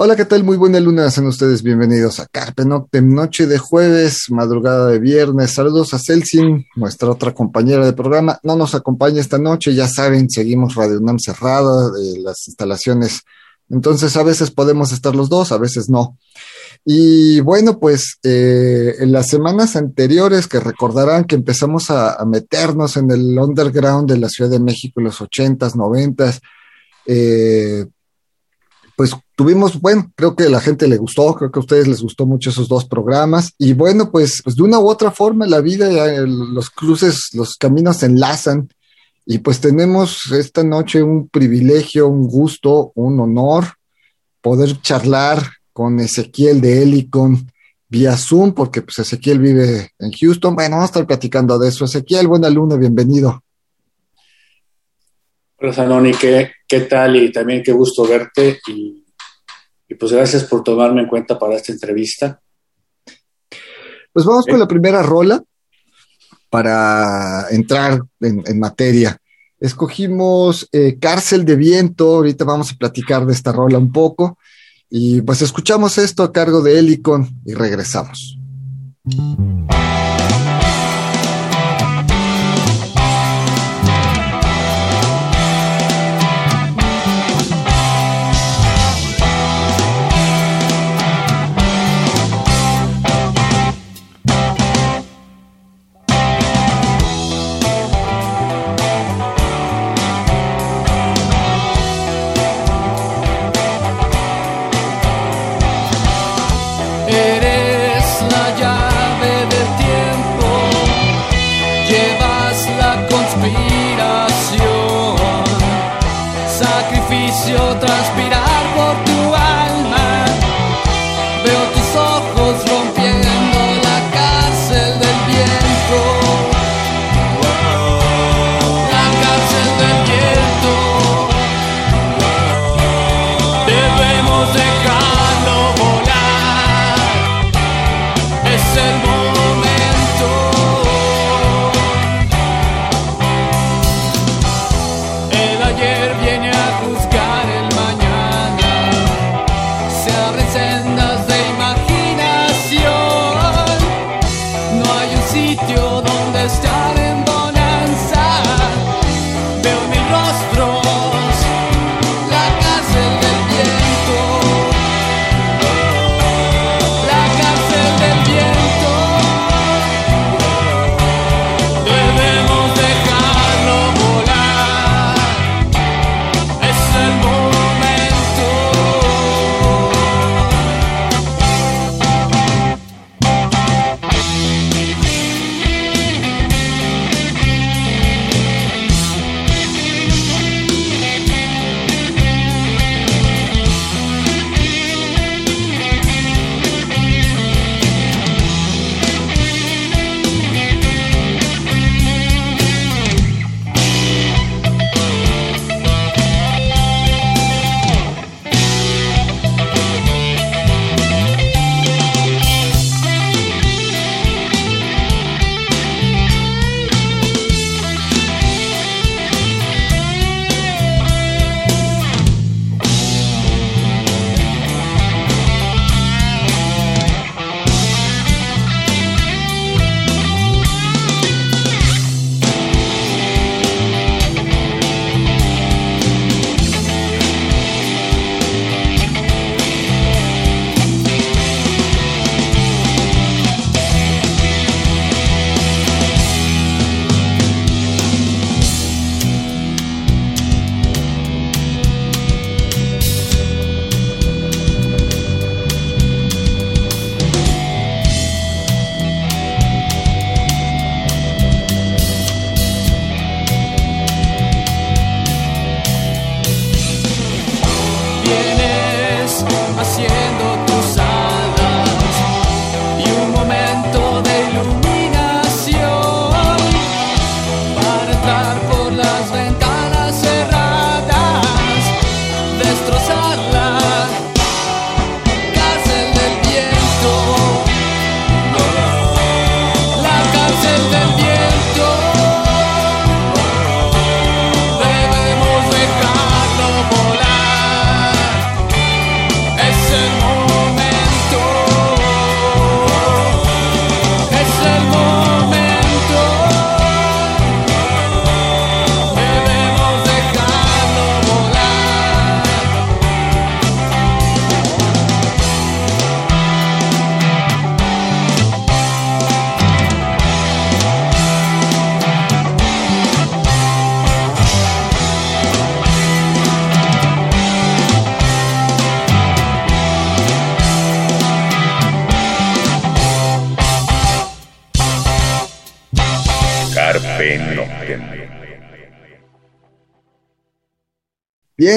Hola, ¿qué tal? Muy buena luna, sean ustedes bienvenidos a Carpe Noctem, noche de jueves, madrugada de viernes. Saludos a Celsin, nuestra otra compañera de programa. No nos acompaña esta noche, ya saben, seguimos Radio UNAM cerrada de las instalaciones. Entonces, a veces podemos estar los dos, a veces no. Y bueno, pues eh, en las semanas anteriores que recordarán que empezamos a, meternos en el underground de la Ciudad de México en los ochentas, noventas, eh, pues tuvimos, bueno, creo que la gente le gustó, creo que a ustedes les gustó mucho esos dos programas. Y bueno, pues, pues de una u otra forma la vida, los cruces, los caminos se enlazan. Y pues tenemos esta noche un privilegio, un gusto, un honor poder charlar con Ezequiel de Helicon vía Zoom, porque pues Ezequiel vive en Houston. Bueno, vamos a estar platicando de eso. Ezequiel, buena luna, bienvenido. Hola, Zanoni, ¿qué, ¿qué tal? Y también qué gusto verte y, pues gracias por tomarme en cuenta para esta entrevista. Pues vamos con la primera rola para entrar en, materia. Escogimos eh, Cárcel de Viento, ahorita vamos a platicar de esta rola un poco y pues escuchamos esto a cargo de Helicon y regresamos. Eres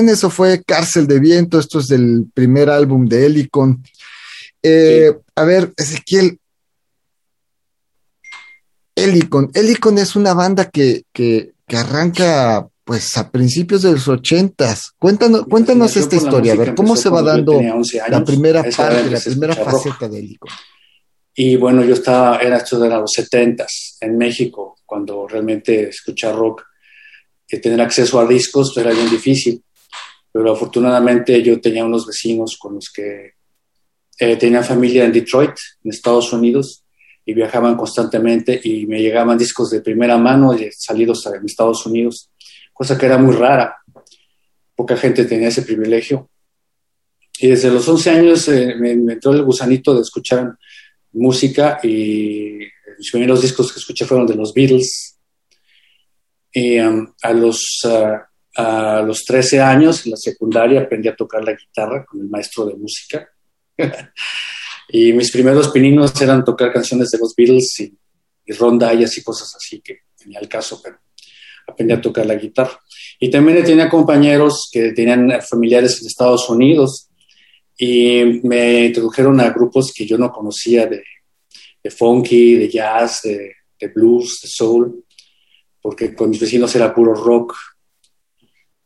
Eso fue Cárcel de Viento, esto es del primer álbum de Helicon. Eh, A ver, Ezequiel. Helicon. Helicon es una banda que, que, que, arranca pues a principios de los ochentas. Cuéntanos, cuéntanos esta historia, a ver, ¿cómo se va dando la primera parte, la primera faceta de Helicon? Y bueno, yo estaba, era esto de los setentas en México, cuando realmente escuchar rock, que tener acceso a discos era bien difícil pero afortunadamente yo tenía unos vecinos con los que eh, tenía familia en Detroit, en Estados Unidos, y viajaban constantemente y me llegaban discos de primera mano salidos en Estados Unidos, cosa que era muy rara. Poca gente tenía ese privilegio. Y desde los 11 años eh, me, entró el gusanito de escuchar música y los primeros discos que escuché fueron de los Beatles. Y um, a los uh, a los 13 años, en la secundaria, aprendí a tocar la guitarra con el maestro de música. y mis primeros pininos eran tocar canciones de los Beatles y, y rondallas y cosas así, que tenía el caso, pero aprendí a tocar la guitarra. Y también tenía compañeros que tenían familiares en Estados Unidos y me introdujeron a grupos que yo no conocía de, de funky, de jazz, de, de blues, de soul, porque con mis vecinos era puro rock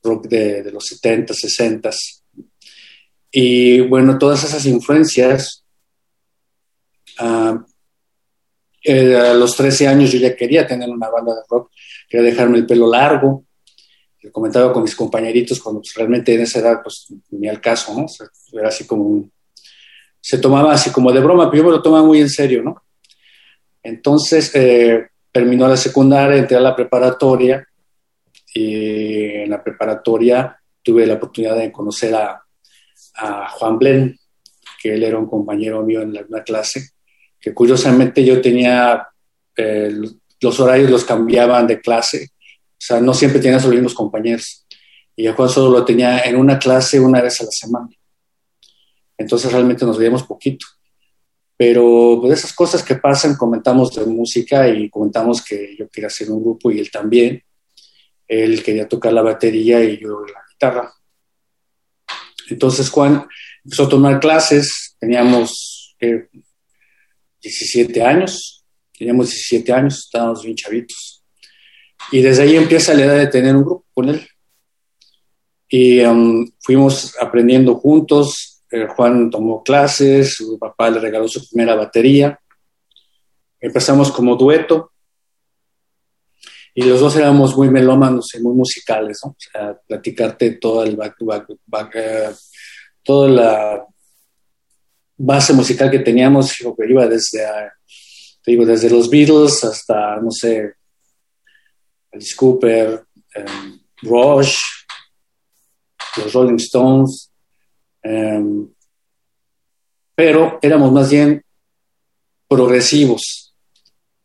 rock de, los 70, 60. Y bueno, todas esas influencias, ah, eh, a los 13 años yo ya quería tener una banda de rock, quería dejarme el pelo largo. Yo comentaba con mis compañeritos cuando pues, realmente en esa edad pues ni al caso, ¿no? era así como se tomaba así como de broma, pero yo me lo tomaba muy en serio, ¿no? Entonces, eh, terminó la secundaria, entré a la preparatoria y en la preparatoria tuve la oportunidad de conocer a, Juan Blen, que él era un compañero mío en la, clase, que curiosamente yo tenía, eh, los horarios los cambiaban de clase, o sea, no siempre tenía los mismos compañeros. Y a Juan solo lo tenía en una clase una vez a la semana. Entonces realmente nos veíamos poquito. Pero pues esas cosas que pasan, comentamos de música y comentamos que yo quería hacer un grupo y él también. Él quería tocar la batería y yo la guitarra. Entonces Juan empezó a tomar clases, teníamos 17 años, teníamos 17 años, estábamos bien chavitos. Y desde ahí empieza la edad de tener un grupo con él. Y um, fuimos aprendiendo juntos. Eh, Juan tomó clases, su papá le regaló su primera batería. Empezamos como dueto y los dos éramos muy melómanos y muy musicales, ¿no? O sea, platicarte todo el back, back, back eh, toda la base musical que teníamos, que iba digo, desde los Beatles hasta, no sé, Alice Cooper, um, Rush, los Rolling Stones, um, pero éramos más bien progresivos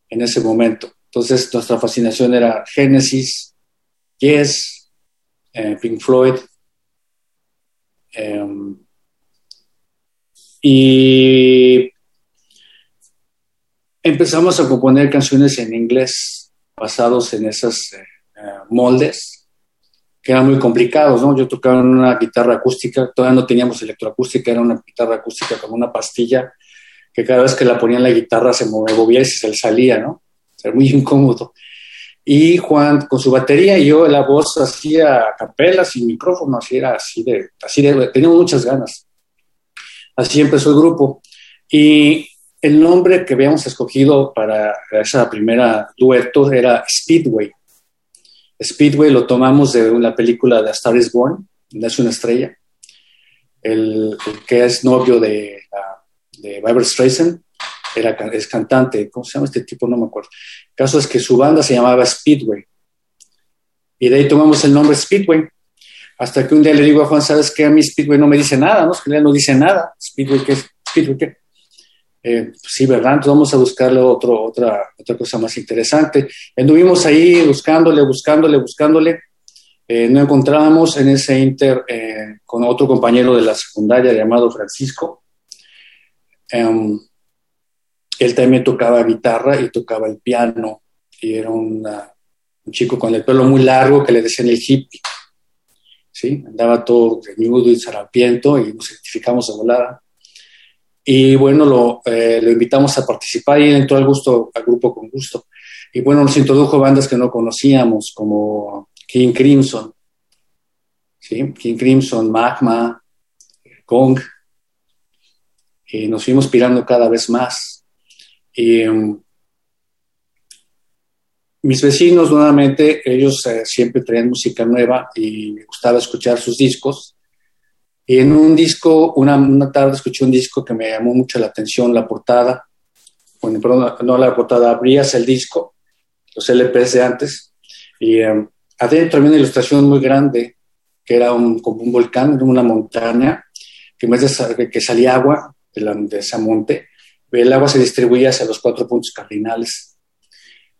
en ese momento. Entonces, nuestra fascinación era Genesis, Yes, eh, Pink Floyd. Em, y empezamos a componer canciones en inglés basados en esos eh, eh, moldes que eran muy complicados, ¿no? Yo tocaba una guitarra acústica, todavía no teníamos electroacústica, era una guitarra acústica como una pastilla que cada vez que la ponía en la guitarra se movía y se salía, ¿no? Era muy incómodo. Y Juan con su batería y yo la voz hacía capela sin micrófono, así era así de, así de, teníamos muchas ganas. Así empezó el grupo. Y el nombre que habíamos escogido para esa primera dueto era Speedway. Speedway lo tomamos de la película de Star is Born, es una estrella. El, que es novio de, de Barbara Streisand era, es cantante, ¿cómo se llama este tipo? No me acuerdo. El caso es que su banda se llamaba Speedway. Y de ahí tomamos el nombre Speedway. Hasta que un día le digo a Juan, ¿sabes qué? A mí Speedway no me dice nada, ¿no? que no dice nada. Speedway, ¿qué Speedway, ¿qué? Eh, sí, ¿verdad? Entonces vamos a buscarle otro, otra, otra cosa más interesante. Anduvimos ahí buscándole, buscándole, buscándole. Eh, encontrábamos en ese inter eh, con otro compañero de la secundaria llamado Francisco. Um, él también tocaba guitarra y tocaba el piano y era un chico con el pelo muy largo que le decían el hippie. ¿sí? Andaba todo desnudo y zarapiento y nos identificamos de volada. Y bueno, lo, eh, lo invitamos a participar y entró al, gusto, al grupo con gusto. Y bueno, nos introdujo bandas que no conocíamos, como King Crimson. King Crimson, Magma, Kong. Y nos fuimos pirando cada vez más. Y um, mis vecinos, nuevamente, ellos eh, siempre traían música nueva y me gustaba escuchar sus discos. Y en un disco, una, una, tarde escuché un disco que me llamó mucho la atención, la portada. Bueno, perdón, no la portada, abrías el disco, los LPs de antes, y um, adentro había una ilustración muy grande, que era como un volcán, una montaña, que de que salía agua de, de ese monte, el agua se distribuía hacia los cuatro puntos cardinales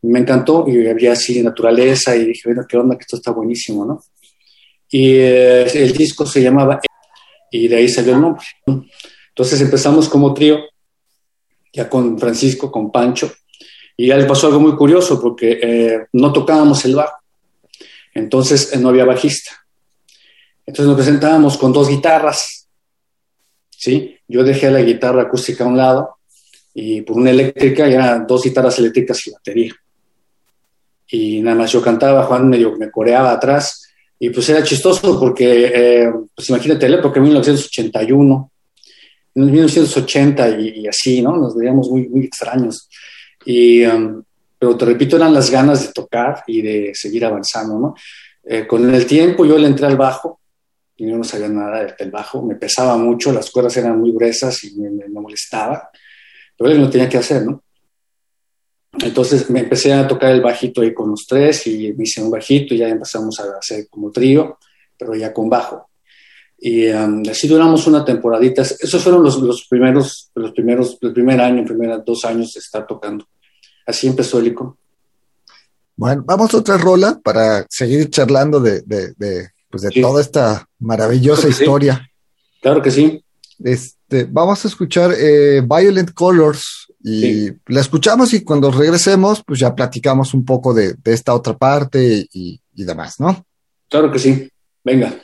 me encantó y había así naturaleza y dije, bueno, qué onda, que esto está buenísimo, ¿no? Y eh, el disco se llamaba y de ahí salió el nombre. Entonces empezamos como trío, ya con Francisco, con Pancho, y ya le pasó algo muy curioso porque eh, no tocábamos el bajo, entonces eh, no había bajista. Entonces nos presentábamos con dos guitarras, ¿sí? Yo dejé la guitarra acústica a un lado y por una eléctrica y eran dos guitarras eléctricas y batería y nada más yo cantaba, Juan medio me coreaba atrás y pues era chistoso porque, eh, pues imagínate, la época de 1981, en 1980 y, así, ¿no? Nos veíamos muy, muy extraños. Y, um, pero te repito, eran las ganas de tocar y de seguir avanzando, ¿no? Eh, con el tiempo yo le entré al bajo y yo no sabía nada del, bajo, me pesaba mucho, las cuerdas eran muy gruesas y me molestaba, pero yo no tenía que hacer, ¿no? Entonces me empecé a tocar el bajito ahí con los tres y me hice un bajito y ya empezamos a hacer como trío, pero ya con bajo. Y um, así duramos una temporadita. Esos fueron los, los, primeros, los primeros, el primer año, primeros dos años de estar tocando. Así empezó el ICO. Bueno, vamos a otra rola para seguir charlando de, de, de, pues de sí. toda esta maravillosa claro historia. Sí. Claro que sí. Este, vamos a escuchar eh, Violent Colors y sí. la escuchamos y cuando regresemos, pues ya platicamos un poco de, de esta otra parte y, y, demás, ¿no? Claro que sí. Venga.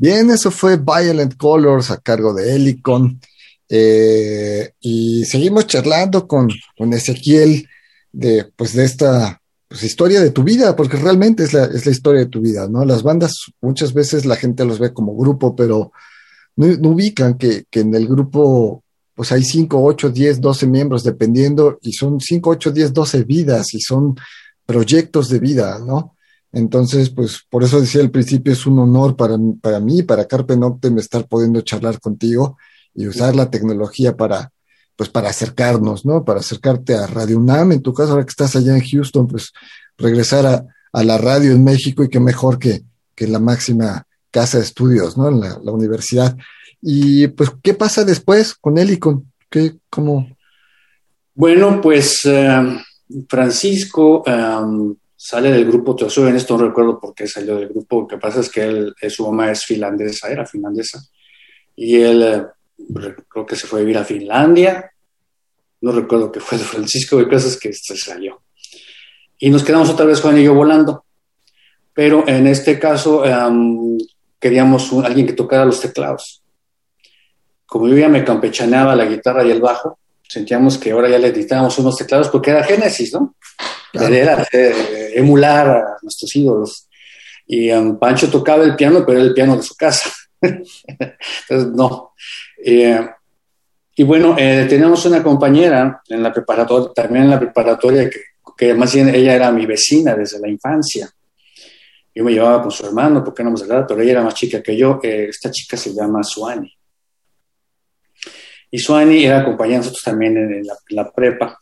Bien, eso fue Violent Colors a cargo de Helicon. Eh, y seguimos charlando con, con Ezequiel de, pues, de esta pues, historia de tu vida, porque realmente es la, es la historia de tu vida, ¿no? Las bandas muchas veces la gente los ve como grupo, pero no, ubican que, que, en el grupo pues hay 5, 8, 10, 12 miembros dependiendo y son 5, 8, 10, 12 vidas y son proyectos de vida, ¿no? Entonces, pues por eso decía al principio, es un honor para, para mí, para Carpe Noctem, estar pudiendo charlar contigo y usar la tecnología para, pues para acercarnos, ¿no? Para acercarte a Radio UNAM, en tu caso, ahora que estás allá en Houston, pues regresar a, a la radio en México y qué mejor que, que la máxima casa de estudios, ¿no? En la, la, universidad. Y pues, ¿qué pasa después con él y con qué, cómo? Bueno, pues uh, Francisco um, sale del grupo Teoso, en esto no recuerdo por qué salió del grupo, lo que pasa es que él, su mamá es finlandesa, era finlandesa, y él uh, creo que se fue a vivir a Finlandia, no recuerdo qué fue de Francisco, de cosas que se salió. Y nos quedamos otra vez Juan y yo volando. Pero en este caso queríamos un, alguien que tocara los teclados. Como yo ya me campechaneaba la guitarra y el bajo, sentíamos que ahora ya le editábamos unos teclados porque era Génesis, ¿no? Era eh, emular a nuestros ídolos. Y um, Pancho tocaba el piano, pero era el piano de su casa. Entonces, no. Eh, y bueno, eh, teníamos una compañera en la preparatoria, también en la preparatoria, que, que más bien ella era mi vecina desde la infancia. Yo me llevaba con su hermano, porque no me hablar, pero ella era más chica que yo. Eh, esta chica se llama Suani. Y Suani era compañera también en, la, prepa.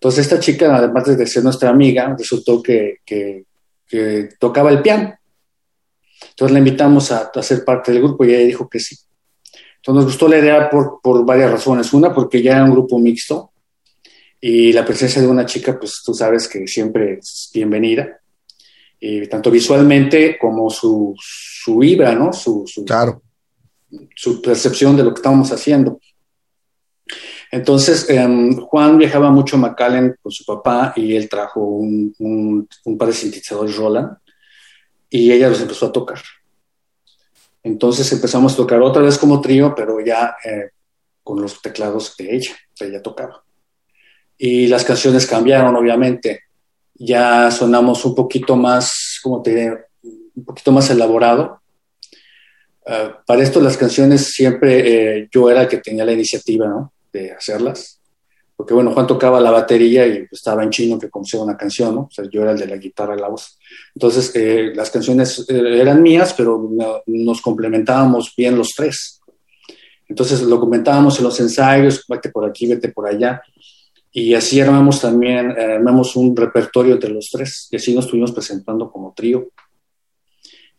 Entonces, esta chica, además de ser nuestra amiga, resultó que, que, que tocaba el piano. Entonces la invitamos a, a ser parte del grupo y ella dijo que sí. Entonces nos gustó la idea por, por, varias razones. Una, porque ya era un grupo mixto y la presencia de una chica, pues tú sabes que siempre es bienvenida, y tanto visualmente como su, su vibra, ¿no? Su, su, claro. su percepción de lo que estábamos haciendo. Entonces, eh, Juan viajaba mucho a McAllen con su papá y él trajo un, par de sintetizadores Roland y ella los empezó a tocar. Entonces empezamos a tocar otra vez como trío, pero ya eh, con los teclados de ella, que ella tocaba. Y las canciones cambiaron, obviamente. Ya sonamos un poquito más, como te diré, un poquito más elaborado. Uh, para esto las canciones siempre eh, yo era el que tenía la iniciativa ¿no? De hacerlas. Porque bueno, Juan tocaba la batería y estaba en chino que compusiera una canción, ¿no? O sea, yo era el de la guitarra y la voz. Entonces, eh, las canciones eh, eran mías, pero no, nos complementábamos bien los tres. Entonces, lo comentábamos en los ensayos, vete por aquí, vete por allá. Y así armamos también, eh, armamos un repertorio entre los tres. Y así nos estuvimos presentando como trío.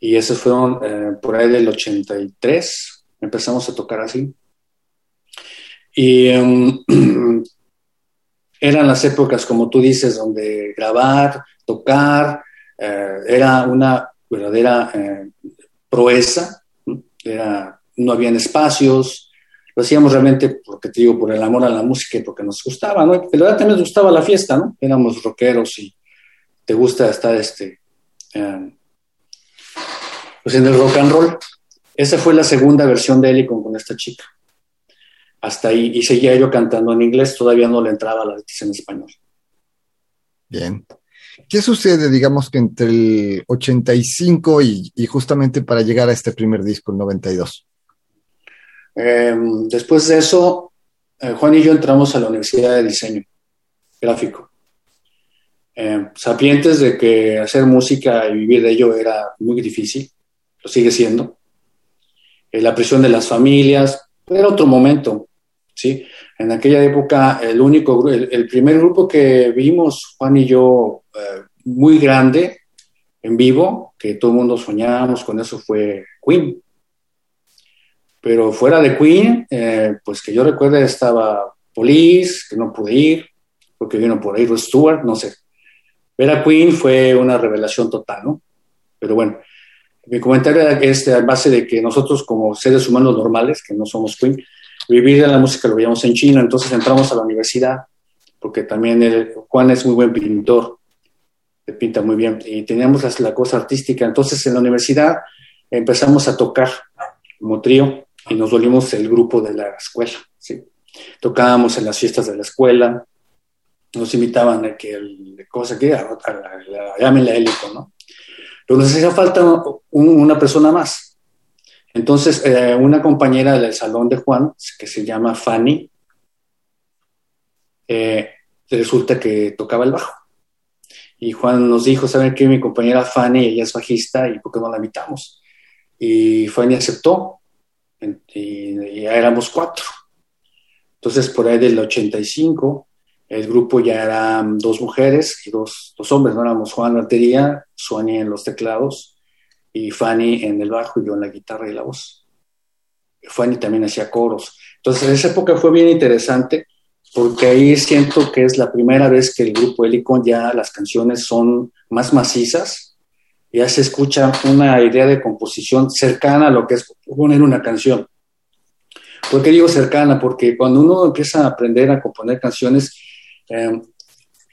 Y esos fueron eh, por ahí del 83, empezamos a tocar así. Y um, eran las épocas, como tú dices, donde grabar, tocar, eh, era una verdadera eh, proeza, no habían espacios, lo hacíamos realmente, porque te digo, por el amor a la música y porque nos gustaba, ¿no? Pero también nos gustaba la fiesta, ¿no? Éramos rockeros y te gusta estar este, eh, pues en el rock and roll. Esa fue la segunda versión de Helicon con esta chica hasta ahí y seguía yo cantando en inglés, todavía no le entraba la letra en español. Bien. ¿Qué sucede, digamos, que entre el 85 y, y justamente para llegar a este primer disco, el 92? Eh, después de eso, eh, Juan y yo entramos a la Universidad de Diseño Gráfico. Eh, sapientes de que hacer música y vivir de ello era muy difícil, lo sigue siendo. Eh, la presión de las familias, era otro momento. ¿Sí? En aquella época, el único, el, el, primer grupo que vimos, Juan y yo, eh, muy grande, en vivo, que todo el mundo soñábamos con eso, fue Queen. Pero fuera de Queen, eh, pues que yo recuerde estaba Police, que no pude ir, porque vino por ahí Stewart, no sé. Ver a Queen fue una revelación total, ¿no? Pero bueno, mi comentario es a base de que nosotros como seres humanos normales, que no somos Queen, vivir de la música lo veíamos en China, entonces entramos a la universidad, porque también Juan es muy buen pintor, pinta muy bien, y teníamos la, la cosa artística, entonces en la universidad empezamos a tocar como trío y nos volvimos el grupo de la escuela. ¿sí? Tocábamos en las fiestas de la escuela, nos invitaban a que, el, cosa que, a, a, la hélico, ¿no? Pero nos hacía falta una persona más. Entonces, eh, una compañera del salón de Juan, que se llama Fanny, eh, resulta que tocaba el bajo. Y Juan nos dijo, ¿saben qué? Mi compañera Fanny, ella es bajista y ¿por qué no la invitamos? Y Fanny aceptó y ya éramos cuatro. Entonces, por ahí del 85, el grupo ya eran dos mujeres y dos, dos hombres, ¿no? Éramos Juan en la batería, Sonia en los teclados y Fanny en el bajo y yo en la guitarra y la voz. Fanny también hacía coros. Entonces, esa época fue bien interesante porque ahí siento que es la primera vez que el grupo Helicon ya las canciones son más macizas, ya se escucha una idea de composición cercana a lo que es poner una canción. ¿Por qué digo cercana? Porque cuando uno empieza a aprender a componer canciones, eh,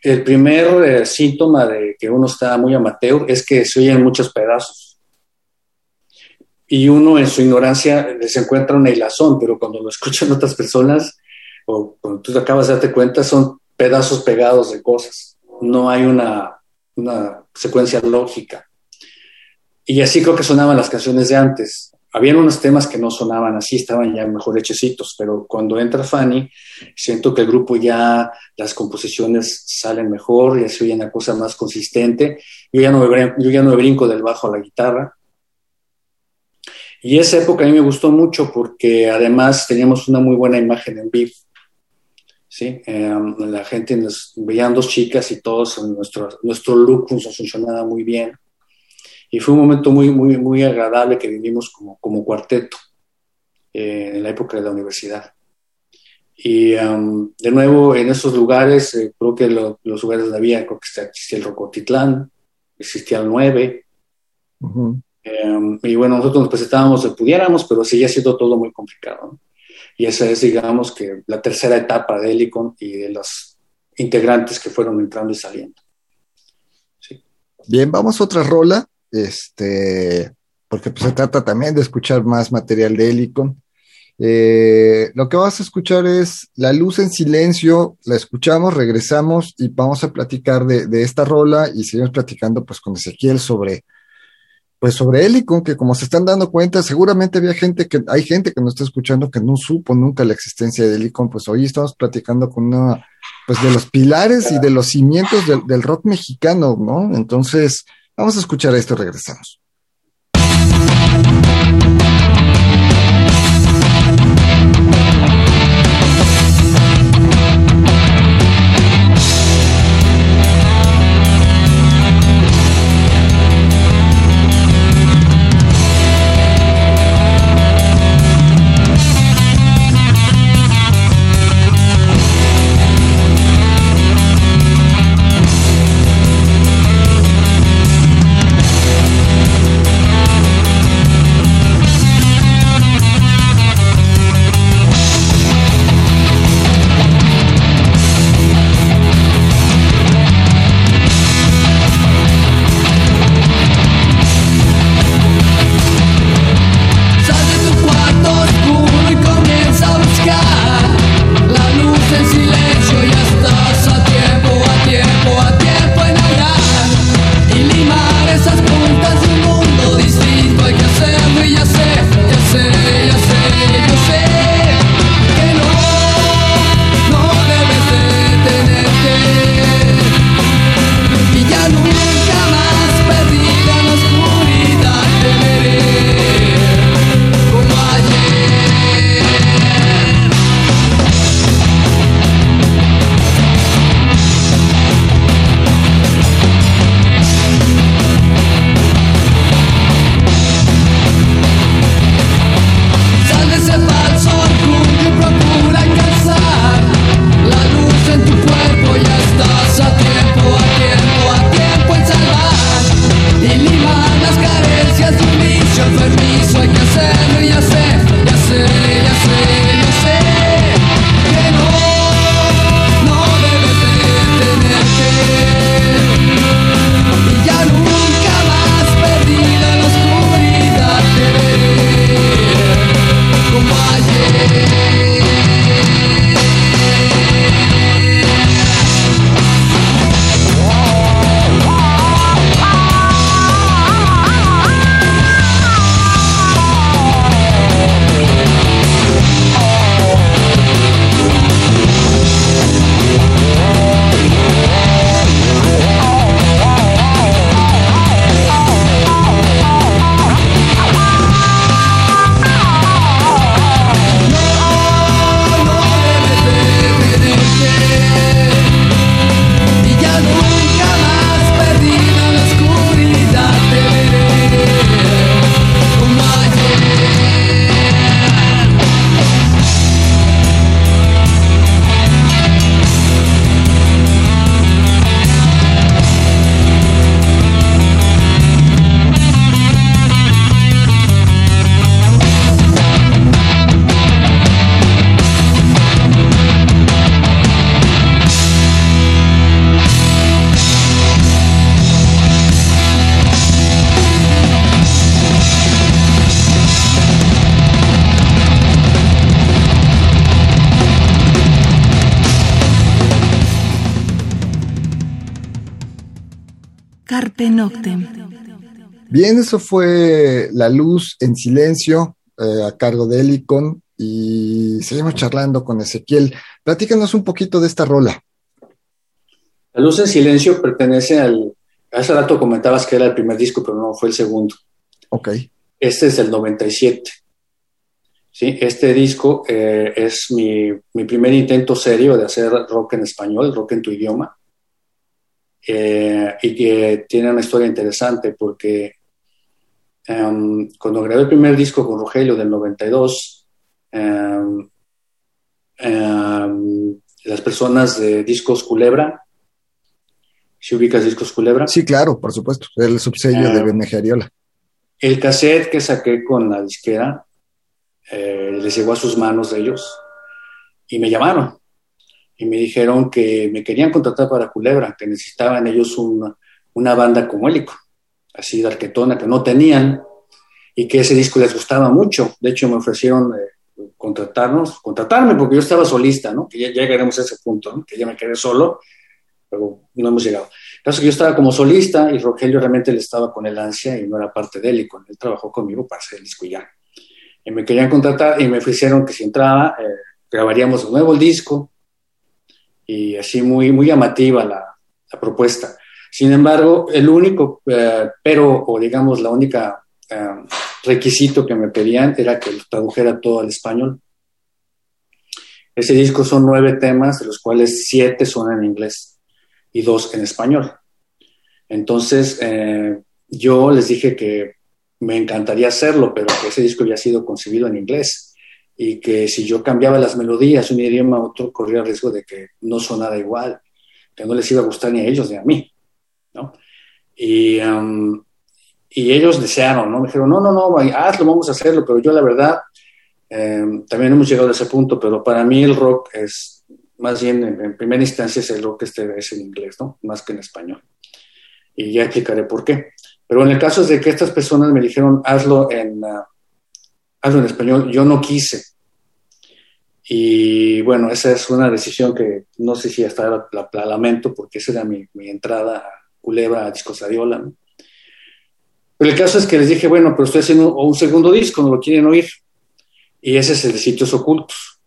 el primer eh, síntoma de que uno está muy amateur es que se oyen muchos pedazos. Y uno en su ignorancia se encuentra una hilazón, pero cuando lo escuchan otras personas, o cuando tú acabas de darte cuenta, son pedazos pegados de cosas. No hay una, una secuencia lógica. Y así creo que sonaban las canciones de antes. Habían unos temas que no sonaban así, estaban ya mejor hechecitos, pero cuando entra Fanny, siento que el grupo ya, las composiciones salen mejor, ya se oye una cosa más consistente. Yo ya no me, yo ya no me brinco del bajo a la guitarra. Y esa época a mí me gustó mucho porque además teníamos una muy buena imagen en vivo. ¿sí? Em, la gente nos veían dos chicas y todos, nuestro, nuestro look nos funcionaba muy bien. Y fue un momento muy, muy, muy agradable que vivimos como, como cuarteto eh, en la época de la universidad. Y em, de nuevo, en esos lugares, eh, creo que los lugares donde había, creo que existía el Rocotitlán, existía el 9. Em, y bueno, nosotros nos presentábamos de pudiéramos, pero seguía siendo todo muy complicado. Y esa es, digamos, que la tercera etapa de Helicon y de los integrantes que fueron entrando y saliendo. Bien, vamos a otra rola, este, porque pues, se trata también de escuchar más material de Helicon. Eh, lo que vas a escuchar es La Luz en Silencio, la escuchamos, regresamos y vamos a platicar de, de esta rola y seguimos platicando pues con Ezequiel sobre pues sobre Helicon, que como se están dando cuenta, seguramente había gente que, hay gente que nos está escuchando que no supo nunca la existencia de Helicon, pues hoy estamos platicando con una, pues de los pilares y de los cimientos del, del rock mexicano, ¿no? Entonces, vamos a escuchar esto regresamos. Noctem. Bien, eso fue La Luz en Silencio eh, a cargo de Helicon y seguimos charlando con Ezequiel. Platícanos un poquito de esta rola. La Luz en Silencio pertenece al... Hace rato comentabas que era el primer disco, pero no fue el segundo. Ok. Este es el 97. ¿sí? Este disco eh, es mi, mi, primer intento serio de hacer rock en español, rock en tu idioma. Eh, y que tiene una historia interesante porque um, cuando grabé el primer disco con Rogelio del 92, um, um, las personas de Discos Culebra, ¿si ubicas Discos Culebra? Sí, claro, por supuesto, el subsello de BMG Ariola. El cassette que saqué con la disquera eh, les llegó a sus manos de ellos y me llamaron y me dijeron que me querían contratar para Culebra, que necesitaban ellos una, una banda como Hélico, así de arquetona, que no tenían y que ese disco les gustaba mucho. De hecho, me ofrecieron eh, contratarnos, contratarme, porque yo estaba solista, ¿no? Que ya, ya llegaremos a ese punto, ¿no? que ya me quedé solo, pero no hemos llegado. Que yo estaba como solista y Rogelio realmente le estaba con el ansia y no era parte de Hélico. Él trabajó conmigo para hacer el disco ya. Y me querían contratar y me ofrecieron que si entraba, eh, grabaríamos de nuevo el disco, y así muy, muy llamativa la, propuesta. Sin embargo, el único, eh, pero, o digamos, la única eh, requisito que me pedían era que lo tradujera todo al español. Ese disco son nueve temas, de los cuales siete son en inglés y dos en español. Entonces, eh, yo les dije que me encantaría hacerlo, pero que ese disco había sido concebido en inglés y que si yo cambiaba las melodías de un idioma a otro, corría el riesgo de que no sonara igual, que no les iba a gustar ni a ellos ni a mí, ¿no? Y, um, y ellos desearon, ¿no? Me dijeron, no, no, no, hazlo, vamos a hacerlo, pero yo la verdad, eh, también hemos llegado a ese punto, pero para mí el rock es, más bien, en, en primera instancia es el rock este es en inglés, ¿no? Más que en español. Y ya explicaré por qué. Pero en el caso de que estas personas me dijeron, hazlo en... Uh, hazlo en español, yo no quise. Y bueno, esa es una decisión que no sé si hasta la, la, la lamento, porque esa era mi, entrada a Culebra, a Discos Ariola. ¿no? Pero el caso es que les dije, bueno, pero estoy haciendo un segundo disco, no lo quieren oír. Y ese es el de Sitios Ocultos.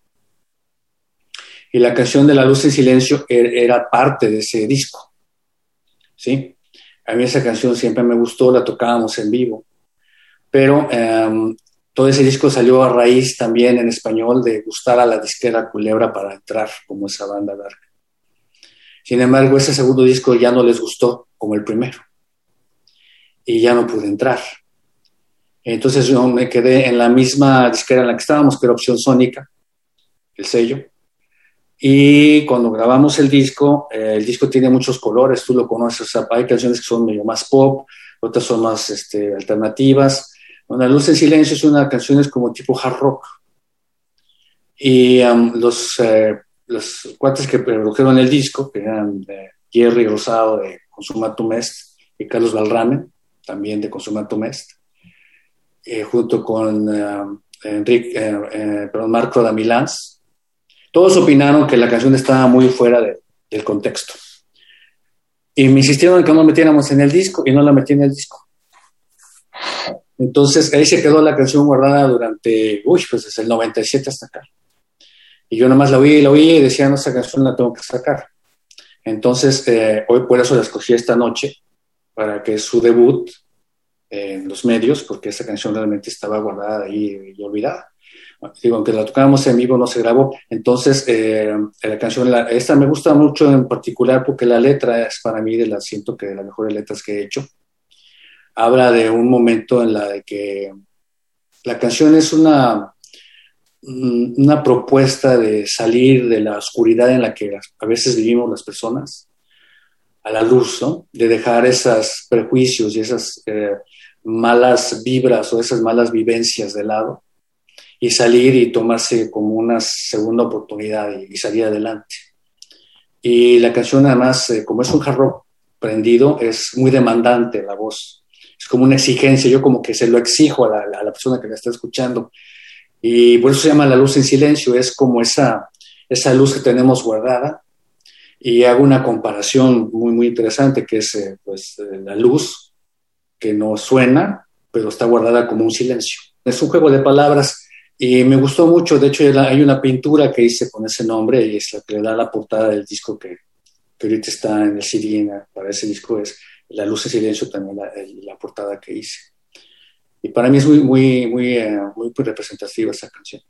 Y la canción de La Luz en Silencio era, era parte de ese disco. ¿Sí? A mí esa canción siempre me gustó, la tocábamos en vivo. Pero um, todo ese disco salió a raíz también en español de gustar a la disquera Culebra para entrar como esa banda dark. Sin embargo, ese segundo disco ya no les gustó como el primero. Y ya no pude entrar. Entonces yo me quedé en la misma disquera en la que estábamos, que era Opción Sónica, el sello. Y cuando grabamos el disco, eh, el disco tiene muchos colores, tú lo conoces, o hay canciones que son medio más pop, otras son más este, alternativas, la Luz en Silencio es una canción como tipo hard rock. Y um, los, eh, los cuates que produjeron el disco, que eran de Jerry Rosado de Consumatum Est y Carlos Valrame, también de Consumatum Est, eh, junto con Enrique, eh, eh, perdón, Marco Damilans, todos opinaron que la canción estaba muy fuera de, del contexto. Y me insistieron en que no la metiéramos en el disco y no la metí en el disco. Entonces ahí se quedó la canción guardada durante, uy, pues desde el 97 hasta acá. Y yo nada más la oí y la oí y decía, no, esa canción la tengo que sacar. Entonces, eh, hoy por eso la escogí esta noche, para que su debut en los medios, porque esa canción realmente estaba guardada ahí y olvidada. Digo, aunque la tocábamos en vivo, no se grabó. Entonces, eh, la canción, la, esta me gusta mucho en particular porque la letra es para mí de las, siento que de las mejores letras que he hecho habla de un momento en la de que la canción es una, una propuesta de salir de la oscuridad en la que a veces vivimos las personas a la luz, ¿no? De dejar esos prejuicios y esas eh, malas vibras o esas malas vivencias de lado y salir y tomarse como una segunda oportunidad y, salir adelante. Y la canción además, eh, como es un hard rock prendido, es muy demandante la voz es como una exigencia, yo como que se lo exijo a la, a la persona que la está escuchando. Y por eso se llama la luz en silencio, es como esa, esa luz que tenemos guardada y hago una comparación muy, muy interesante que es eh, pues, eh, la luz que no suena, pero está guardada como un silencio. Es un juego de palabras y me gustó mucho. De hecho, hay una pintura que hice con ese nombre y es la que le da la portada del disco que, que ahorita está en el CD para ese disco. Es La luz y silencio, también la, la portada que hice. Y para mí es muy, muy, muy, eh, muy representativa esa canción.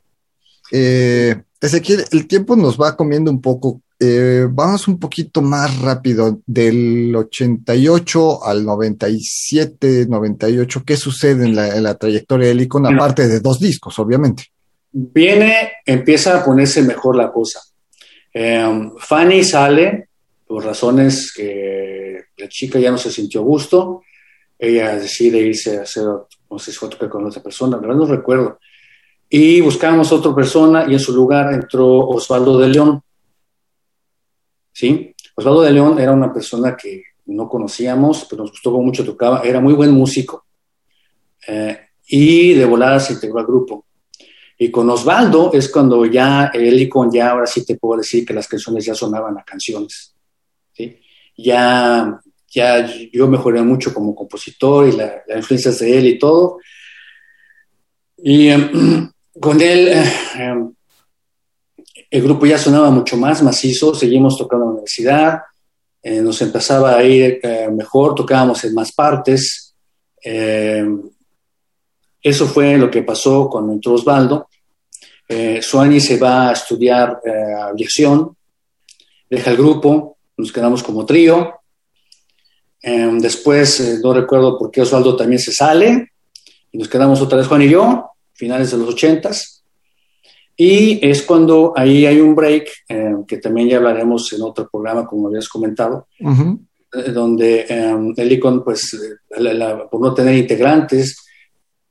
Eh, Ezequiel, el tiempo nos va comiendo un poco. Eh, vamos un poquito más rápido, del 88 al 97, 98. ¿Qué sucede en la, trayectoria del Icon, aparte de dos discos, obviamente? Viene, empieza a ponerse mejor la cosa. Eh, Fanny sale por razones que la chica ya no se sintió a gusto. Ella decide irse a hacer, no sé si fue con otra persona, la verdad no recuerdo y buscamos otra persona y en su lugar entró Osvaldo de León. ¿Sí? Osvaldo de León era una persona que no conocíamos, pero nos gustó mucho tocaba, era muy buen músico. Eh, y de volada se integró al grupo. Y con Osvaldo es cuando ya él y con ya ahora sí te puedo decir que las canciones ya sonaban a canciones. Ya, ya yo mejoré mucho como compositor y las la influencias de él y todo. Y em, con él eh, em, el grupo ya sonaba mucho más macizo, seguimos tocando en la universidad, eh, nos empezaba a ir eh, mejor, tocábamos en más partes. Em, eso fue lo que pasó cuando entró Osvaldo. Suani se va a estudiar aviación, deja el grupo, nos quedamos como trío. Em, después, no recuerdo por qué Osvaldo también se sale, y nos quedamos otra vez Juan y yo finales de los ochentas. Y es cuando ahí hay un break, eh, que también ya hablaremos en otro programa, como habías comentado, eh, donde eh, el ICON, pues, por no tener integrantes,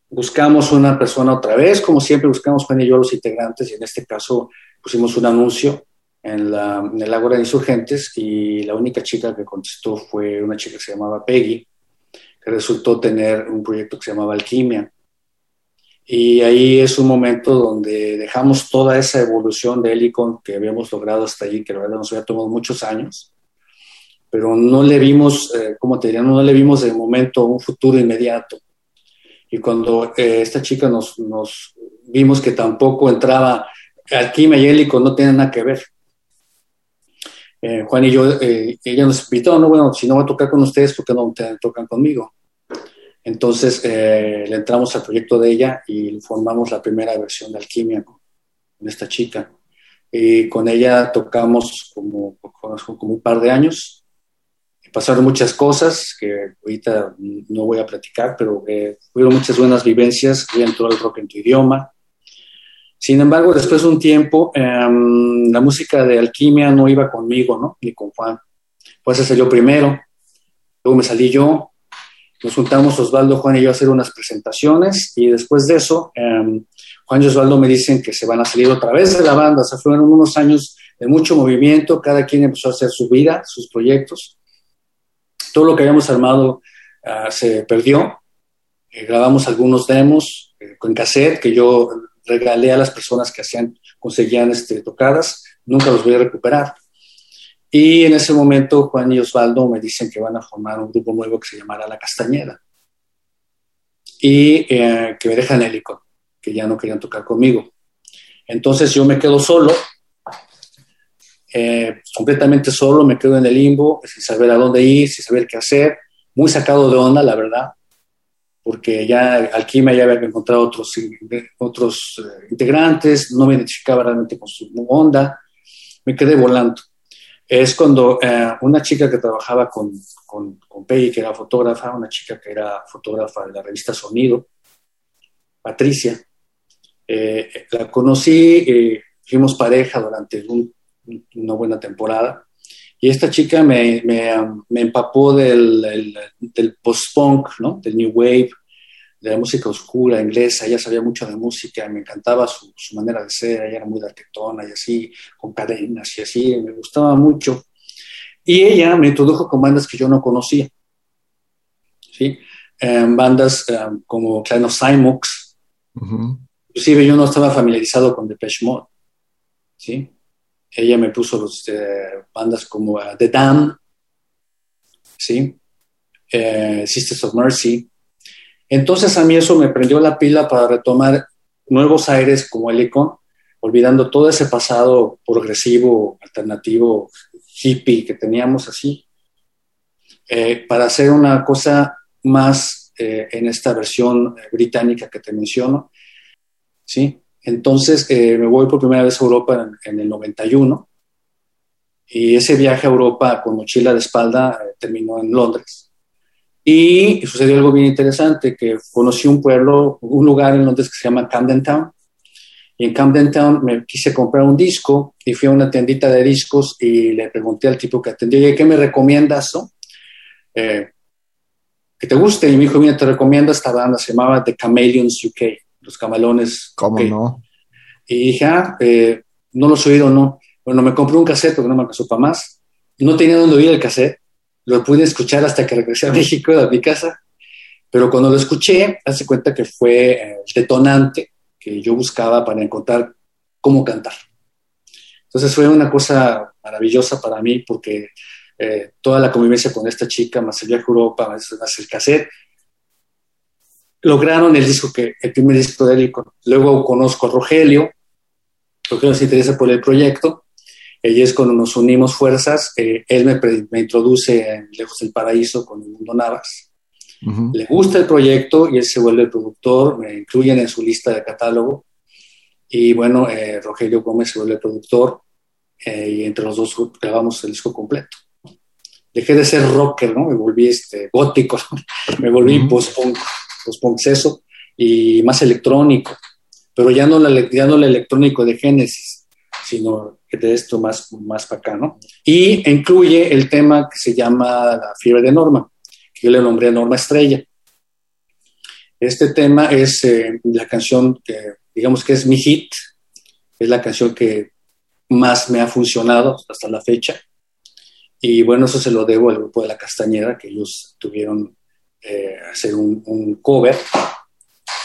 buscamos una persona otra vez, como siempre buscamos Juan y yo los integrantes, y en este caso pusimos un anuncio en, la, en el Ágora de Insurgentes, y la única chica que contestó fue una chica que se llamaba Peggy, que resultó tener un proyecto que se llamaba Alquimia y ahí es un momento donde dejamos toda esa evolución de Helicon que habíamos logrado hasta allí, que la verdad nos había tomado muchos años, pero no le vimos, eh, como te diría, no le vimos de momento un futuro inmediato. Y cuando eh, esta chica nos, nos, vimos que tampoco entraba, Alquimia y Helicon no tienen nada que ver. Eh, Juan y yo, ella nos invitó, no, bueno, si no va a tocar con ustedes, ¿por qué no te tocan conmigo? Entonces eh, le entramos al proyecto de ella y formamos la primera versión de Alquimia con, esta chica. Y con ella tocamos como, como un par de años. Pasaron muchas cosas que ahorita no voy a platicar, pero eh, hubieron muchas buenas vivencias. Y entró el rock en tu idioma. Sin embargo, después de un tiempo, em, la música de Alquimia no iba conmigo, ¿no? Ni con Juan. Pues se salió primero. Luego me salí yo, nos juntamos Osvaldo, Juan y yo a hacer unas presentaciones y después de eso, em, Juan y Osvaldo me dicen que se van a salir otra vez de la banda. O fueron unos años de mucho movimiento, cada quien empezó a hacer su vida, sus proyectos. Todo lo que habíamos armado ah, se perdió. Eh, grabamos algunos demos eh, con cassette que yo regalé a las personas que hacían, conseguían este, tocadas. Nunca los voy a recuperar. Y en ese momento Juan y Osvaldo me dicen que van a formar un grupo nuevo que se llamará La Castañeda. Y eh, que me dejan icono, que ya no querían tocar conmigo. Entonces yo me quedo solo, eh, completamente solo, me quedo en el limbo, sin saber a dónde ir, sin saber qué hacer, muy sacado de onda, la verdad, porque ya Alquimia ya había encontrado otros, otros eh, integrantes, no me identificaba realmente con su onda, me quedé volando. Es cuando eh, una chica que trabajaba con, con, con, Peggy, que era fotógrafa, una chica que era fotógrafa de la revista Sonido, Patricia, eh, la conocí, eh, fuimos pareja durante una buena temporada, y esta chica me, me, me empapó del, del post-punk, ¿no? del new wave, de la música oscura inglesa, ella sabía mucho de música, me encantaba su, manera de ser, ella era muy arquitectona y así, con cadenas y así, me gustaba mucho. Y ella me introdujo con bandas que yo no conocía, ¿sí? Em, bandas em, como Clano Cymox, inclusive yo no estaba familiarizado con Depeche Mode, ¿sí? Ella me puso los, eh, bandas como uh, The Dam, ¿sí? Eh, Sisters of Mercy. Entonces a mí eso me prendió la pila para retomar nuevos aires como el icon, olvidando todo ese pasado progresivo, alternativo, hippie que teníamos así, eh, para hacer una cosa más eh, en esta versión británica que te menciono. ¿sí? Entonces eh, me voy por primera vez a Europa en, el 91 y ese viaje a Europa con mochila de espalda terminó en Londres. Y sucedió algo bien interesante, que conocí un pueblo, un lugar en Londres que se llama Camden Town, y en Camden Town me quise comprar un disco y fui a una tiendita de discos y le pregunté al tipo que atendía, ¿qué me recomiendas? Eh, que te guste. Y me dijo, mira, te recomiendo esta banda, se llamaba The Chameleons UK, los camalones. ¿Cómo no? Y dije, ah, eh, no los he oído, no. Bueno, me compré un cassette porque no me alcanzó para más. No tenía dónde oír el cassette. Lo pude escuchar hasta que regresé a México, a mi casa. Pero cuando lo escuché, hace cuenta que fue el detonante que yo buscaba para encontrar cómo cantar. Entonces fue una cosa maravillosa para mí porque eh, toda la convivencia con esta chica, más el viaje a Europa, más, el cassette, lograron el disco que, el primer disco de él. Luego conozco a Rogelio, Rogelio se interesa por el proyecto, y es cuando nos unimos fuerzas, eh, él me, me, introduce en Lejos del Paraíso con el Mundo Navas, le gusta el proyecto y él se vuelve el productor, me incluyen en su lista de catálogo. Y bueno, eh, Rogelio Gómez se vuelve el productor eh, y entre los dos grabamos el disco completo. Dejé de ser rocker, ¿no? Me volví este, gótico, me volví post-punk, post-punk eso, y más electrónico. Pero ya no, la, ya no el electrónico de Génesis, sino que de esto más, más para acá, ¿no? Y incluye el tema que se llama La fiebre de Norma yo le nombré Norma Estrella. Este tema es eh, la canción que, digamos que es mi hit, es la canción que más me ha funcionado hasta la fecha. Y bueno, eso se lo debo al grupo de La Castañeda, que ellos tuvieron eh, hacer un, un, cover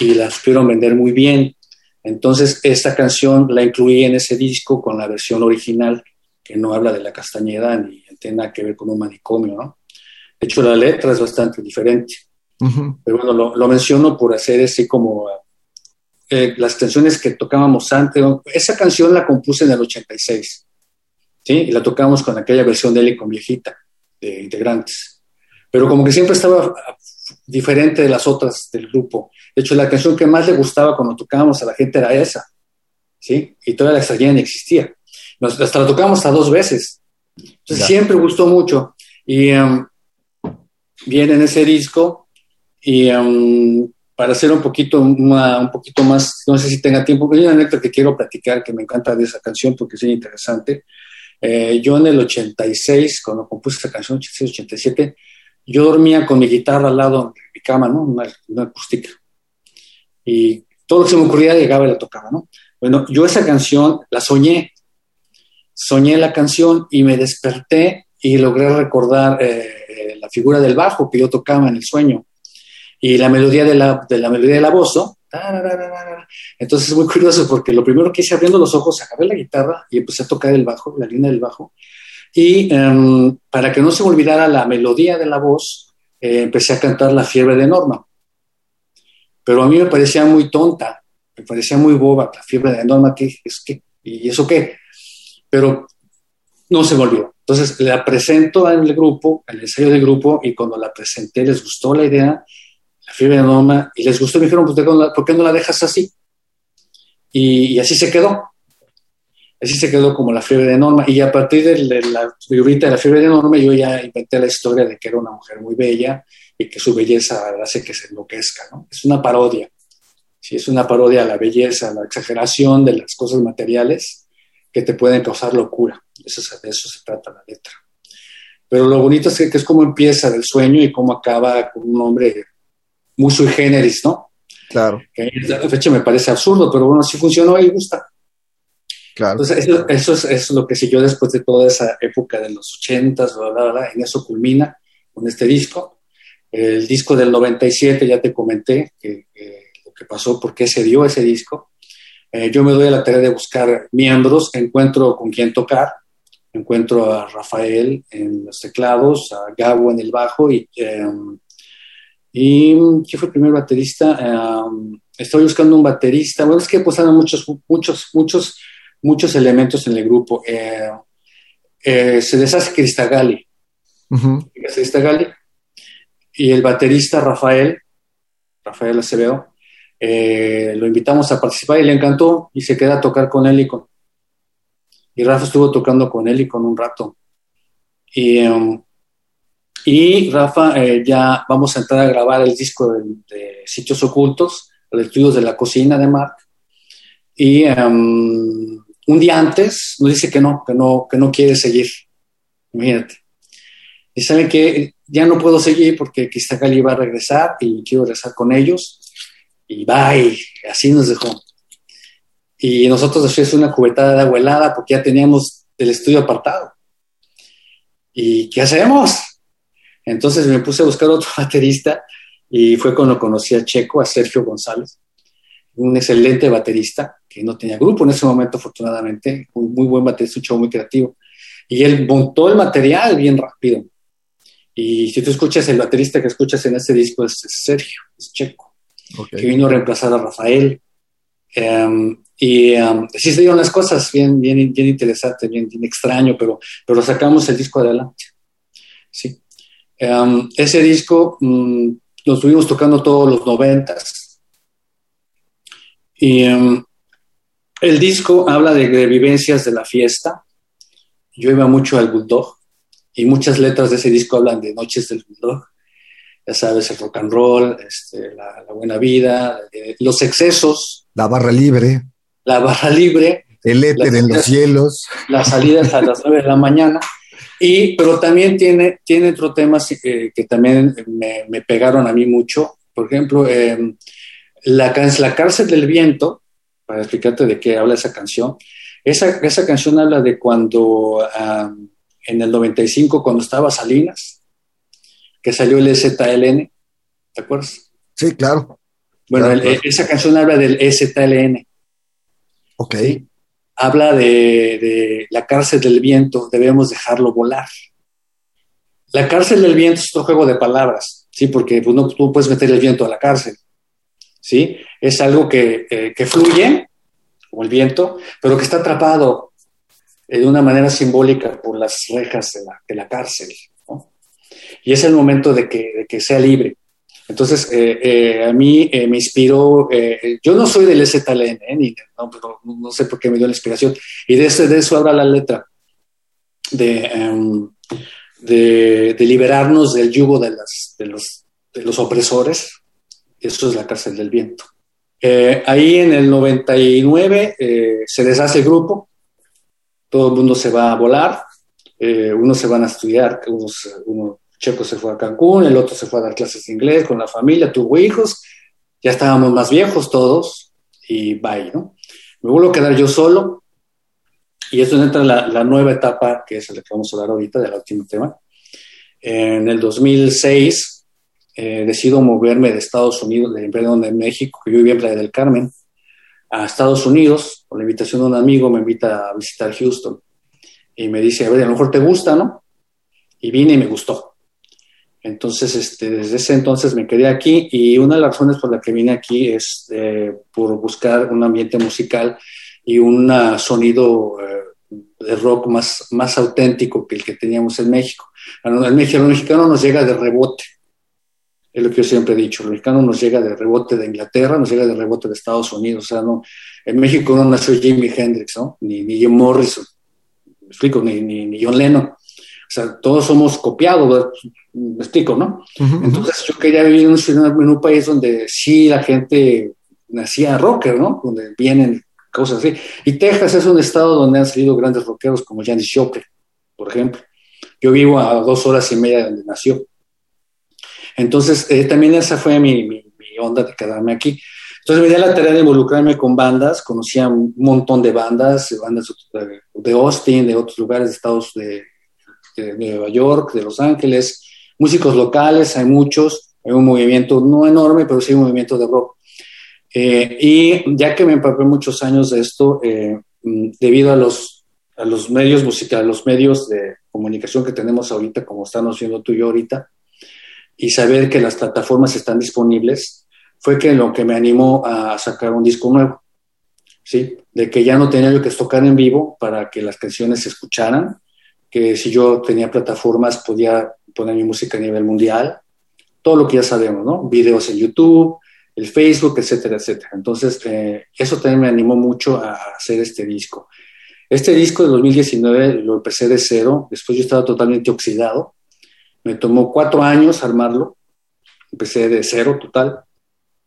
y la supieron vender muy bien. Entonces, esta canción la incluí en ese disco con la versión original, que no habla de La Castañeda ni tiene nada que ver con un manicomio, ¿no? De hecho, la letra es bastante diferente. Pero bueno, lo, menciono por hacer así como eh, las canciones que tocábamos antes. Esa canción la compuse en el 86, ¿sí? Y la tocamos con aquella versión de él con viejita, de integrantes. Pero como que siempre estaba diferente de las otras del grupo. De hecho, la canción que más le gustaba cuando tocábamos a la gente era esa, ¿sí? Y toda la extraña ni existía. hasta la tocamos a dos veces. Entonces, siempre gustó mucho. Y um, viene en ese disco y um, para hacer un poquito, un poquito más, no sé si tenga tiempo, pero hay una anécdota que quiero platicar que me encanta de esa canción porque es interesante. Eh, yo en el 86, cuando compuse esa canción, 86, 87, yo dormía con mi guitarra al lado de mi cama, ¿no? Una, acústica. Y todo lo que se me ocurría llegaba y la tocaba, ¿no? Bueno, yo esa canción la soñé. Soñé la canción y me desperté y logré recordar eh, la figura del bajo que yo tocaba en el sueño y la melodía de la, de la melodía de la voz, ¿no? Entonces es muy curioso porque lo primero que hice abriendo los ojos, agarré la guitarra y empecé a tocar el bajo, la línea del bajo. Y em, para que no se me olvidara la melodía de la voz, eh, empecé a cantar La fiebre de Norma. Pero a mí me parecía muy tonta, me parecía muy boba, La fiebre de Norma, ¿qué, es, qué? ¿y eso qué? Pero no se volvió. Entonces la presento en el grupo, el ensayo del grupo, y cuando la presenté les gustó la idea, la fiebre de Norma, y les gustó, me dijeron, pues, ¿por qué no la dejas así? Y, así se quedó. Así se quedó como la fiebre de Norma. Y a partir de la figurita de la fiebre de Norma, yo ya inventé la historia de que era una mujer muy bella y que su belleza hace que se enloquezca. ¿no? Es una parodia. Sí, es una parodia a la belleza, a la exageración de las cosas materiales que te pueden causar locura. Eso, de eso se trata la letra. Pero lo bonito es que, es como empieza del sueño y cómo acaba con un hombre muy sui generis, ¿no? Claro. Que a la fecha me parece absurdo, pero bueno, sí funcionó y gusta. Claro. Entonces, eso, es, lo que siguió después de toda esa época de los ochentas, bla, bla, bla, en eso culmina con este disco. El disco del 97, ya te comenté que, lo que pasó, por qué se dio ese disco. eh, yo me doy a la tarea de buscar miembros, encuentro con quién tocar, encuentro a Rafael en los teclados, a Gabo en el bajo y, em, y ¿quién fue el primer baterista? Em, estoy buscando un baterista, bueno, es que pues muchos, muchos, muchos, muchos elementos en el grupo. Eh, eh, se deshace Cristagali, Cristagali, y el baterista Rafael, Rafael Acevedo, eh, lo invitamos a participar y le encantó y se queda a tocar con él y con... Y Rafa estuvo tocando con él y con un rato. Y, um, y Rafa, eh, ya vamos a entrar a grabar el disco de, Sitios Ocultos, los estudios de la cocina de Mark. Y um, un día antes nos dice que no, que no, que no quiere seguir. Imagínate. Y saben que ya no puedo seguir porque Cali va a regresar y quiero regresar con ellos y bye, así nos dejó. Y nosotros después una cubetada de agua helada porque ya teníamos el estudio apartado. ¿Y qué hacemos? Entonces me puse a buscar otro baterista y fue cuando conocí a Checo, a Sergio González, un excelente baterista que no tenía grupo en ese momento, afortunadamente, muy, muy buen baterista, un chavo muy creativo. Y él montó el material bien rápido. Y si tú escuchas el baterista que escuchas en ese disco es Sergio, es Checo que vino a reemplazar a Rafael. Em, y um, sí se dieron las cosas bien, bien, bien interesante, bien, bien extraño, pero, pero sacamos el disco adelante. Sí. Em, ese disco mm, lo estuvimos tocando todos los noventas. Y el disco habla de, de, vivencias de la fiesta. Yo iba mucho al Bulldog y muchas letras de ese disco hablan de noches del Bulldog ya sabes, el rock and roll, este, la, buena vida, eh, los excesos. La barra libre. La barra libre. El éter en los cielos. Las salidas a las 9 de la mañana. Y, pero también tiene, tiene otro tema que, que también me, me, pegaron a mí mucho. Por ejemplo, em, la, la cárcel del viento, para explicarte de qué habla esa canción, esa, esa canción habla de cuando en el 95, cuando estaba Salinas, que salió el ZLN, ¿te acuerdas? Sí, claro. Bueno, esa canción habla del ZLN. Ok. Habla de, la cárcel del viento, debemos dejarlo volar. La cárcel del viento es otro juego de palabras, ¿sí? Porque pues, no, tú puedes meter el viento a la cárcel, ¿sí? Es algo que, eh, fluye, como el viento, pero que está atrapado de una manera simbólica por las rejas de la, de la cárcel y es el momento de que, sea libre. Entonces, eh, eh, a mí eh, me inspiró, yo no soy del STLN, ni, no, sé por qué me dio la inspiración, y de eso, de eso habla la letra, em, de, de, liberarnos del yugo de, de, los, de los opresores, eso es la cárcel del viento. ahí en el 99 se deshace el grupo, todo el mundo se va a volar, unos se van a estudiar, unos, uno Checo se fue a Cancún, el otro se fue a dar clases de inglés con la familia, tuvo hijos, ya estábamos más viejos todos y bye, ¿no? Me vuelvo a quedar yo solo y eso entra la, la nueva etapa que es la que vamos a hablar ahorita, del último tema. En el 2006 eh, decido moverme de Estados Unidos, de, perdón, de México, que yo vivía en Playa del Carmen, a Estados Unidos, por la invitación de un amigo, me invita a visitar Houston y me dice, a ver, a lo mejor te gusta, ¿no? Y vine y me gustó. Entonces, este, desde ese entonces me quedé aquí y una de las razones por la que vine aquí es eh, por buscar un ambiente musical y un sonido eh, de rock más, más auténtico que el que teníamos en México. México, el mexicano nos llega de rebote, es lo que yo siempre he dicho, el mexicano nos llega de rebote de Inglaterra, nos llega de rebote de Estados Unidos, o sea, no, en México no nació Jimi Hendrix, ¿no? ni, ni Jim Morrison, me explico, ni, ni, ni John Lennon. O sea, todos somos copiados, me explico, ¿no? Entonces yo quería vivir en un, en un, país donde sí la gente nacía rocker, ¿no? Donde vienen cosas así. Y Texas es un estado donde han salido grandes rockeros como Janis Joplin, por ejemplo. Yo vivo a dos horas y media de donde nació. Entonces, eh, también esa fue mi, mi, onda de quedarme aquí. Entonces me di la tarea de involucrarme con bandas, conocía un montón de bandas, bandas de Austin, de otros lugares de Estados Unidos, de Nueva York, de Los Ángeles, músicos locales, hay muchos, hay un movimiento no enorme, pero sí un movimiento de rock. Eh, y ya que me empapé muchos años de esto, eh, mm, debido a los, a los medios musicales, a los medios de comunicación que tenemos ahorita, como estamos viendo tú y yo ahorita, y saber que las plataformas están disponibles, fue que lo que me animó a sacar un disco nuevo, ¿sí? De que ya no tenía yo que tocar en vivo para que las canciones se escucharan, que si yo tenía plataformas podía poner mi música a nivel mundial, todo lo que ya sabemos, ¿no? Videos en YouTube, el Facebook, etcétera, etcétera. Entonces, eh, eso también me animó mucho a hacer este disco. Este disco de 2019 lo empecé de cero, después yo estaba totalmente oxidado, me tomó cuatro años armarlo, empecé de cero total,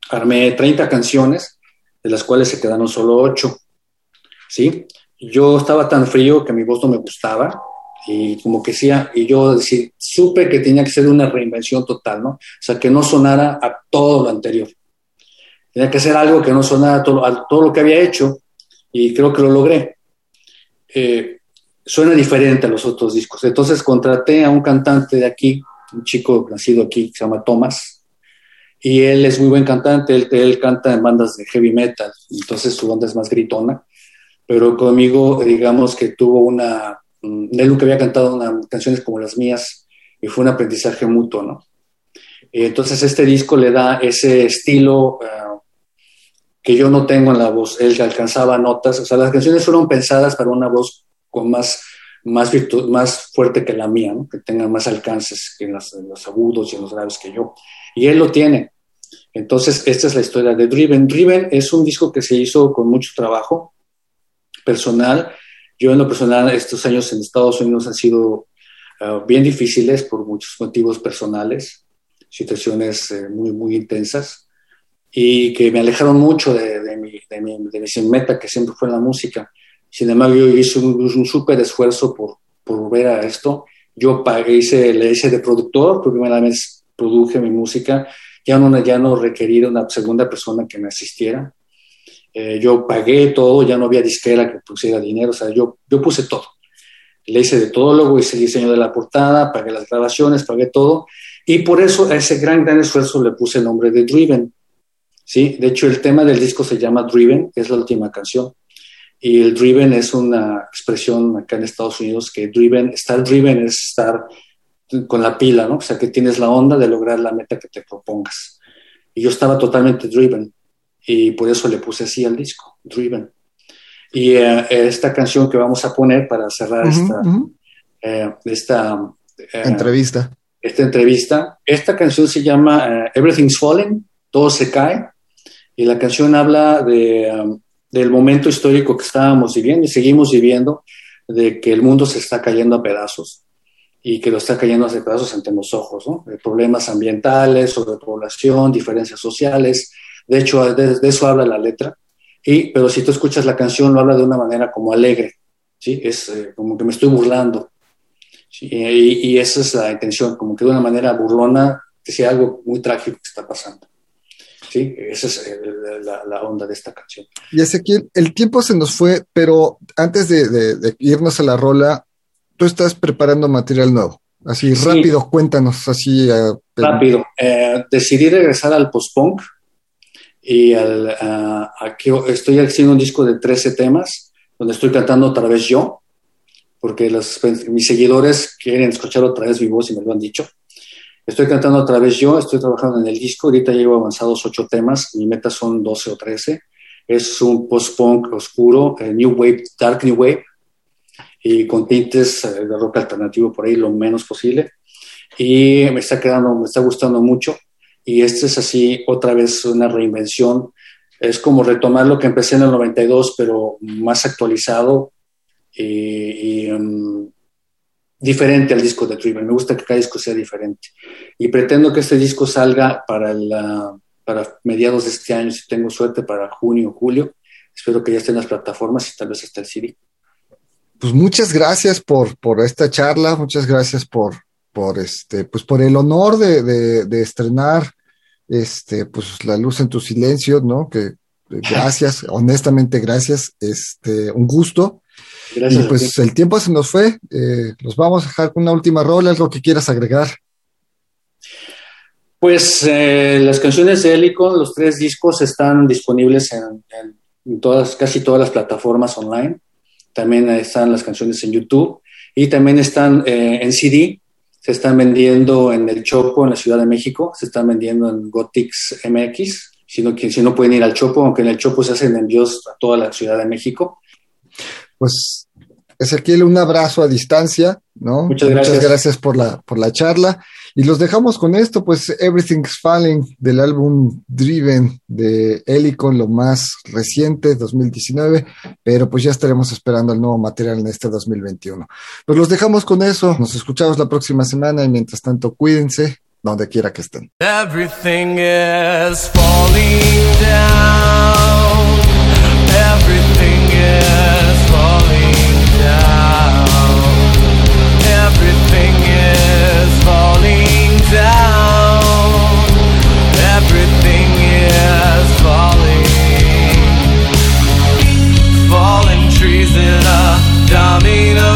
armé 30 canciones, de las cuales se quedaron solo ocho, ¿sí? Yo estaba tan frío que mi voz no me gustaba, y como que decía, y yo supe que tenía que ser una reinvención total, ¿no? O sea, que no sonara a todo lo anterior. Tenía que ser algo que no sonara a todo, a todo lo que había hecho, y creo que lo logré. Eh, suena diferente a los otros discos. Entonces contraté a un cantante de aquí, un chico nacido aquí, que se llama Thomas, y él es muy buen cantante, él, él canta en bandas de heavy metal, entonces su banda es más gritona, pero conmigo, digamos que tuvo una Mm, él nunca había cantado una, canciones como las mías y fue un aprendizaje mutuo, ¿no? Entonces este disco le da ese estilo uh, que yo no tengo en la voz. Él alcanzaba notas, o sea, las canciones fueron pensadas para una voz con más, más, virtud, más fuerte que la mía, ¿no? que tenga más alcances en, las, en, los agudos y en los graves que yo. Y él lo tiene. Entonces, esta es la historia de Driven. Driven es un disco que se hizo con mucho trabajo personal yo en lo personal, estos años en Estados Unidos han sido uh, bien difíciles por muchos motivos personales, situaciones uh, muy, muy intensas y que me alejaron mucho de, de, mi, de, mi, de, mi, meta, que siempre fue la música. Sin embargo, yo hice un, un súper esfuerzo por, por volver a esto. Yo pagué, hice, le hice de productor, por primera vez produje mi música, ya no, ya no requería una segunda persona que me asistiera eh, yo pagué todo, ya no había disquera que pusiera dinero, o sea, yo, yo puse todo. Le hice de todo, luego hice el diseño de la portada, pagué las grabaciones, pagué todo, y por eso a ese gran, gran esfuerzo le puse el nombre de Driven. ¿sí? De hecho, el tema del disco se llama Driven, es la última canción. Y el driven es una expresión acá en Estados Unidos que driven, estar driven es estar con la pila, ¿no? O sea, que tienes la onda de lograr la meta que te propongas. Y yo estaba totalmente driven y por eso le puse así al disco, Driven. Y uh, esta canción que vamos a poner para cerrar uh -huh, esta, uh -huh. eh, esta eh, entrevista. Esta entrevista, esta canción se llama uh, Everything's Falling, todo se cae, y la canción habla de, um, del momento histórico que estábamos viviendo y seguimos viviendo, de que el mundo se está cayendo a pedazos y que lo está cayendo a pedazos ante los ojos, ¿no? Problemas ambientales, sobrepoblación, diferencias sociales, de hecho, de, eso habla la letra. Y, pero si tú escuchas la canción, lo habla de una manera como alegre, ¿sí? Es eh, como que me estoy burlando. y, esa es la intención, como que de una manera burlona, que sea algo muy trágico que está pasando. Sí, esa es el, la, la, onda de esta canción. Y Ezequiel, el tiempo se nos fue, pero antes de, de, de irnos a la rola, tú estás preparando material nuevo. Así, sí. rápido, cuéntanos, así. Uh, rápido. Eh, decidí regresar al post-punk y al, aquí estoy haciendo un disco de 13 temas donde estoy cantando otra vez yo, porque los, mis seguidores quieren escuchar otra vez mi voz y me lo han dicho. Estoy cantando otra vez yo, estoy trabajando en el disco, ahorita llevo avanzados 8 temas, mi meta son 12 o 13. Es un post-punk oscuro, eh, New Wave, Dark New Wave, y con tintes eh, de rock alternativo por ahí lo menos posible. Y me está quedando, me está gustando mucho y este es así otra vez una reinvención. Es como retomar lo que empecé en el 92, pero más actualizado y, y um, diferente al disco de Driven. Me gusta que cada disco sea diferente. Y pretendo que este disco salga para, la, para mediados de este año, si tengo suerte, para junio o julio. Espero que ya estén las plataformas y tal vez hasta el CD. Pues muchas gracias por, por esta charla, muchas gracias por, por este, pues por el honor de, de, de estrenar este, pues la luz en tu silencio, ¿no? Que gracias, honestamente gracias, este, un gusto. Gracias. Y pues el tiempo se nos fue, eh, los vamos a dejar con una última rola, algo que quieras agregar. Pues eh, las canciones de Helicon, los tres discos están disponibles en, en, todas, casi todas las plataformas online. También están las canciones en YouTube y también están eh, en CD. Se están vendiendo en el Chopo, en la Ciudad de México. Se están vendiendo en Gotix MX. Si no, si no pueden ir al Chopo, aunque en el Chopo se hacen envíos a toda la Ciudad de México. Pues Ezequiel, un abrazo a distancia, ¿no? Muchas gracias. Muchas gracias por la, por la charla. Y los dejamos con esto, pues Everything's Falling del álbum Driven de Helicon, lo más reciente, 2019, pero pues ya estaremos esperando el nuevo material en este 2021. Pues los dejamos con eso, nos escuchamos la próxima semana y mientras tanto cuídense donde quiera que estén. Everything is falling down. Everything is need a